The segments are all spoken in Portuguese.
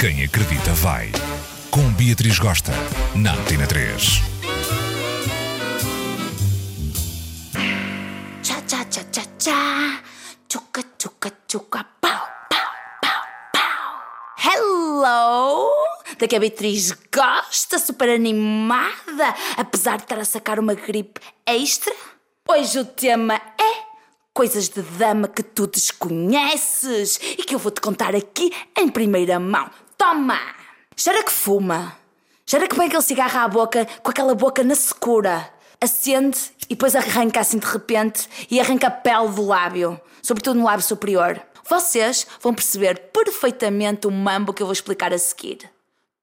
Quem acredita vai. Com Beatriz Gosta, na Antena 3. Tchá, tchá, tchá, tchá, tchá. Tchuca, tchuca, tchuca, pau, pau, pau, pau. Hello! Daqui a Beatriz gosta, super animada, apesar de estar a sacar uma gripe extra. Hoje o tema é coisas de dama que tu desconheces e que eu vou te contar aqui em primeira mão. Toma! Cheira que fuma. Cheira que põe aquele cigarro à boca com aquela boca na secura. Acende e depois arranca assim de repente e arranca a pele do lábio, sobretudo no lábio superior. Vocês vão perceber perfeitamente o mambo que eu vou explicar a seguir.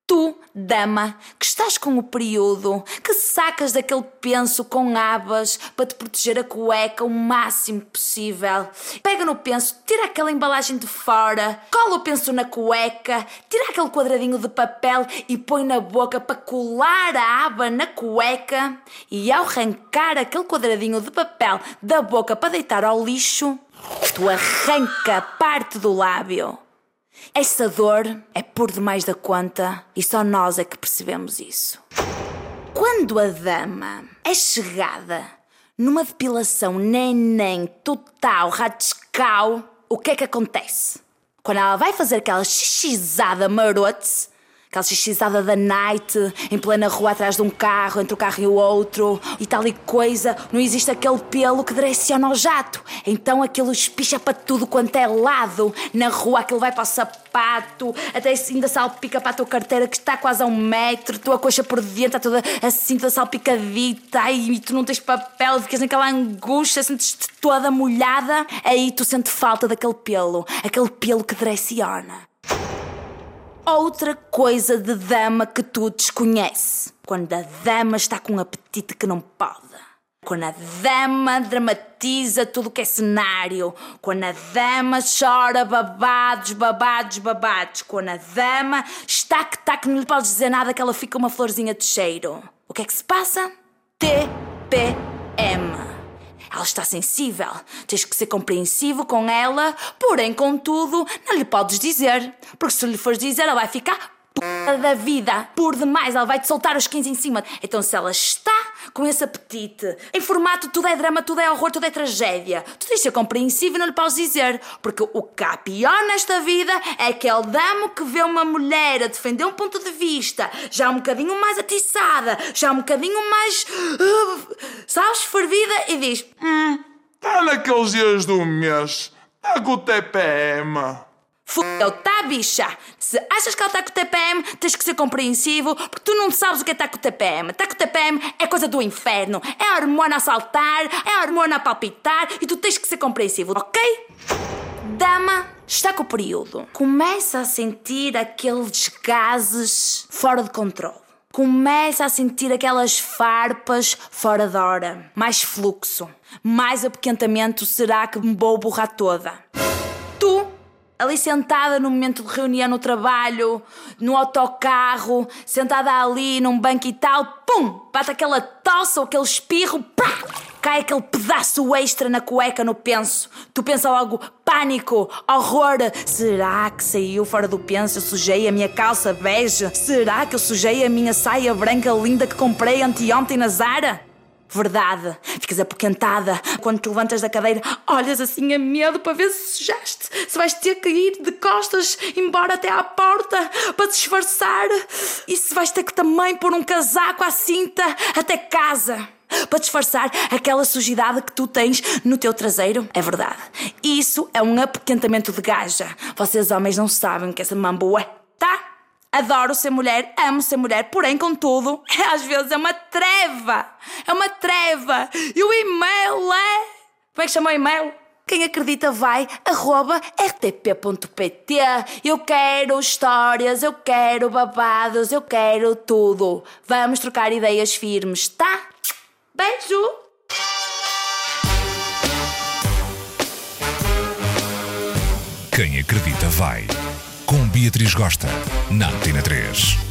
Tu, dama, que estás com o período, que sacas daquele penso com abas para te proteger a cueca o máximo possível. Pega no penso, tira aquela embalagem de fora, cola o penso na cueca, tira aquele quadradinho de papel e põe na boca para colar a aba na cueca. E ao arrancar aquele quadradinho de papel da boca para deitar ao lixo, tu arranca parte do lábio. Essa dor é por demais da conta e só nós é que percebemos isso. Quando a dama é chegada numa depilação neném total, radical, o que é que acontece? Quando ela vai fazer aquela xixizada marote, aquela xixizada da night, em plena rua atrás de um carro, entre o carro e o outro, e tal e coisa, não existe aquele pelo que direciona ao jato. Então aquilo espicha para tudo quanto é lado. Na rua aquilo vai para o sapato, até ainda salpica para a tua carteira que está quase a um metro, tua coxa por dentro está toda assim, toda salpicadita, ai, e tu não tens papel, ficas naquela angústia, sentes-te toda molhada, aí tu sentes falta daquele pelo, aquele pelo que direciona. Outra coisa de dama que tu desconheces. Quando a dama está com um apetite que não pode. Quando a dama dramatiza tudo que é cenário. Quando a dama chora babados, babados, babados. Quando a dama está que está que não lhe podes dizer nada que ela fica uma florzinha de cheiro. O que é que se passa? TPM. Ela está sensível. Tens que ser compreensivo com ela, porém, contudo, não lhe podes dizer. Porque se lhe fores dizer, ela vai ficar p da vida. Por demais, ela vai te soltar os 15 em cima. Então, se ela está com esse apetite, em formato tudo é drama, tudo é horror, tudo é tragédia, tu tens de ser compreensivo e não lhe podes dizer. Porque o que há pior nesta vida é aquele damo que vê uma mulher a defender um ponto de vista, já um bocadinho mais atiçada, já um bocadinho mais. Uh, sabes, fervida, e diz: Hum, tá naqueles dias do mês. Tá com o TPM. Fudeu, tá, bicha? Se achas que ela está com o TPM, tens que ser compreensivo, porque tu não sabes o que é estar com o TPM. Estar com o TPM é coisa do inferno. É a hormona a saltar, é a hormona a palpitar e tu tens que ser compreensivo, ok? Dama está com o período. Começa a sentir aqueles gases fora de controle. Começa a sentir aquelas farpas fora da hora. Mais fluxo, mais apequentamento. Será que me vou borrar toda? Ali sentada no momento de reunião no trabalho, no autocarro, sentada ali num banco e tal, pum! Bate aquela tosse ou aquele espirro, pá! Cai aquele pedaço extra na cueca no penso. Tu pensa logo, pânico, horror. Será que saiu fora do penso? Eu sujei a minha calça bege? Será que eu sujei a minha saia branca linda que comprei anteontem na Zara? Verdade. Ficas apoquentada. Quando te levantas da cadeira, olhas assim a medo para ver se sujaste. Se vais ter que ir de costas embora até à porta para disfarçar. E se vais ter que também pôr um casaco à cinta até casa. Para disfarçar aquela sujidade que tu tens no teu traseiro. É verdade. Isso é um apoquentamento de gaja. Vocês homens não sabem que essa mambo é. Tá? Adoro ser mulher, amo ser mulher, porém, contudo, às vezes é uma treva. É uma treva. E o e-mail é. Como é que chama o e-mail? Quem acredita vai, arroba rtp.pt. Eu quero histórias, eu quero babados, eu quero tudo. Vamos trocar ideias firmes, tá? Beijo! Quem acredita vai. Com Beatriz Gosta, na Antena 3.